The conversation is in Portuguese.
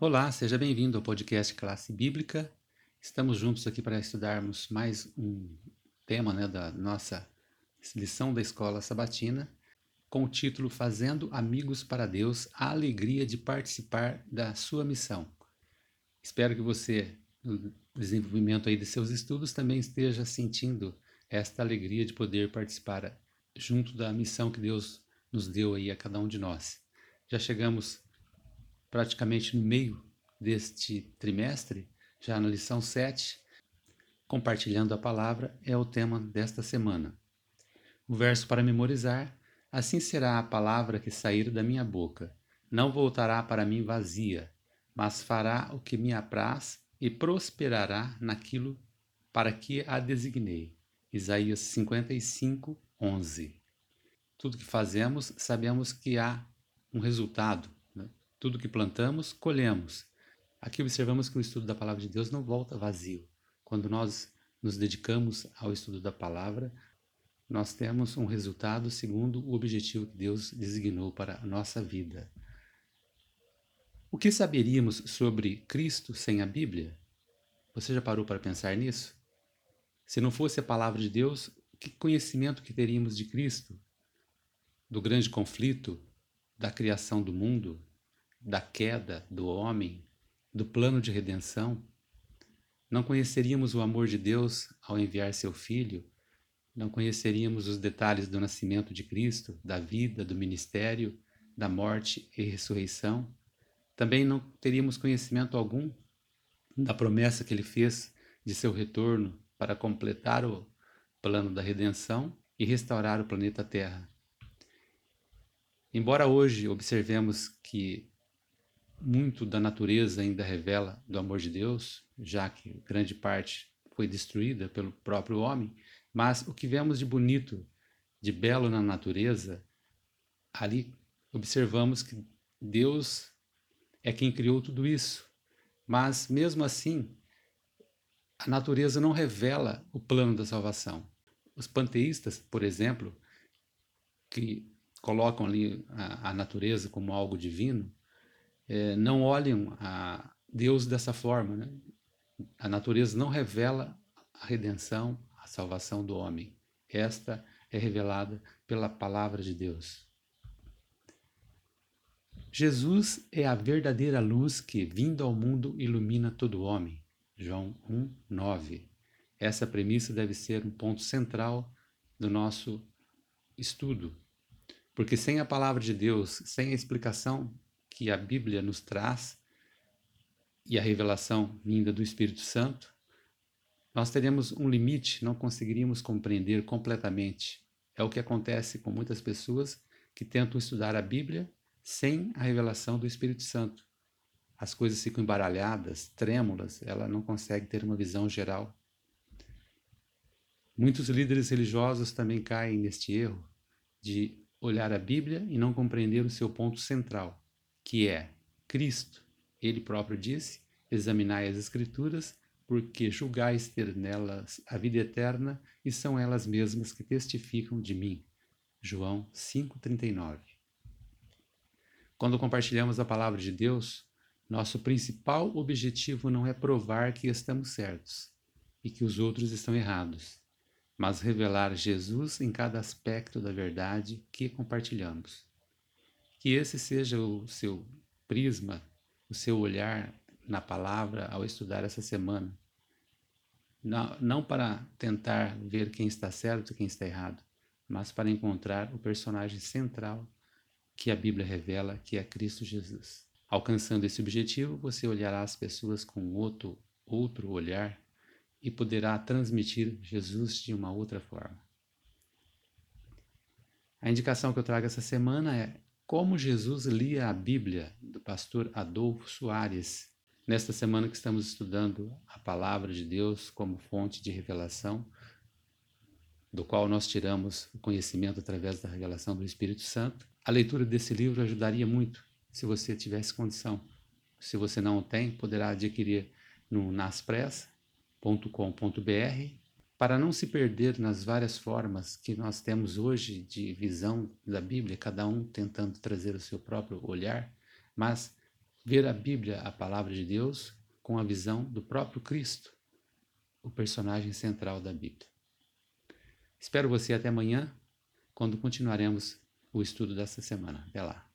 Olá, seja bem-vindo ao podcast Classe Bíblica. Estamos juntos aqui para estudarmos mais um tema né, da nossa lição da Escola Sabatina, com o título Fazendo Amigos para Deus, a alegria de participar da sua missão. Espero que você, no desenvolvimento aí de seus estudos, também esteja sentindo esta alegria de poder participar junto da missão que Deus nos deu aí a cada um de nós. Já chegamos praticamente no meio deste trimestre, já na lição 7, compartilhando a palavra, é o tema desta semana. O verso para memorizar: Assim será a palavra que sair da minha boca. Não voltará para mim vazia, mas fará o que me apraz e prosperará naquilo para que a designei. Isaías 55, 11. Tudo que fazemos, sabemos que há um resultado, tudo que plantamos, colhemos. Aqui observamos que o estudo da palavra de Deus não volta vazio. Quando nós nos dedicamos ao estudo da palavra, nós temos um resultado segundo o objetivo que Deus designou para a nossa vida. O que saberíamos sobre Cristo sem a Bíblia? Você já parou para pensar nisso? Se não fosse a palavra de Deus, que conhecimento que teríamos de Cristo? Do grande conflito, da criação do mundo, da queda do homem, do plano de redenção, não conheceríamos o amor de Deus ao enviar seu Filho, não conheceríamos os detalhes do nascimento de Cristo, da vida, do ministério, da morte e ressurreição. Também não teríamos conhecimento algum da promessa que ele fez de seu retorno para completar o plano da redenção e restaurar o planeta Terra. Embora hoje observemos que muito da natureza ainda revela do amor de Deus, já que grande parte foi destruída pelo próprio homem, mas o que vemos de bonito, de belo na natureza, ali observamos que Deus é quem criou tudo isso. Mas mesmo assim, a natureza não revela o plano da salvação. Os panteístas, por exemplo, que colocam ali a, a natureza como algo divino, é, não olhem a Deus dessa forma. Né? A natureza não revela a redenção, a salvação do homem. Esta é revelada pela palavra de Deus. Jesus é a verdadeira luz que, vindo ao mundo, ilumina todo homem. João 1, 9. Essa premissa deve ser um ponto central do nosso estudo, porque sem a palavra de Deus, sem a explicação que a Bíblia nos traz e a revelação vinda do Espírito Santo, nós teremos um limite, não conseguiríamos compreender completamente. É o que acontece com muitas pessoas que tentam estudar a Bíblia sem a revelação do Espírito Santo. As coisas ficam embaralhadas, trêmulas, ela não consegue ter uma visão geral. Muitos líderes religiosos também caem neste erro de olhar a Bíblia e não compreender o seu ponto central que é Cristo. Ele próprio disse: Examinai as Escrituras, porque julgais ter nelas a vida eterna, e são elas mesmas que testificam de mim. João 5,39 Quando compartilhamos a palavra de Deus, nosso principal objetivo não é provar que estamos certos e que os outros estão errados, mas revelar Jesus em cada aspecto da verdade que compartilhamos. Que esse seja o seu prisma, o seu olhar na palavra ao estudar essa semana. Não, não para tentar ver quem está certo e quem está errado, mas para encontrar o personagem central que a Bíblia revela, que é Cristo Jesus. Alcançando esse objetivo, você olhará as pessoas com outro, outro olhar e poderá transmitir Jesus de uma outra forma. A indicação que eu trago essa semana é como Jesus lia a Bíblia, do pastor Adolfo Soares. Nesta semana que estamos estudando a palavra de Deus como fonte de revelação, do qual nós tiramos o conhecimento através da revelação do Espírito Santo, a leitura desse livro ajudaria muito se você tivesse condição. Se você não tem, poderá adquirir no naspress.com.br para não se perder nas várias formas que nós temos hoje de visão da Bíblia, cada um tentando trazer o seu próprio olhar, mas ver a Bíblia, a palavra de Deus, com a visão do próprio Cristo, o personagem central da Bíblia. Espero você até amanhã, quando continuaremos o estudo dessa semana. Até lá.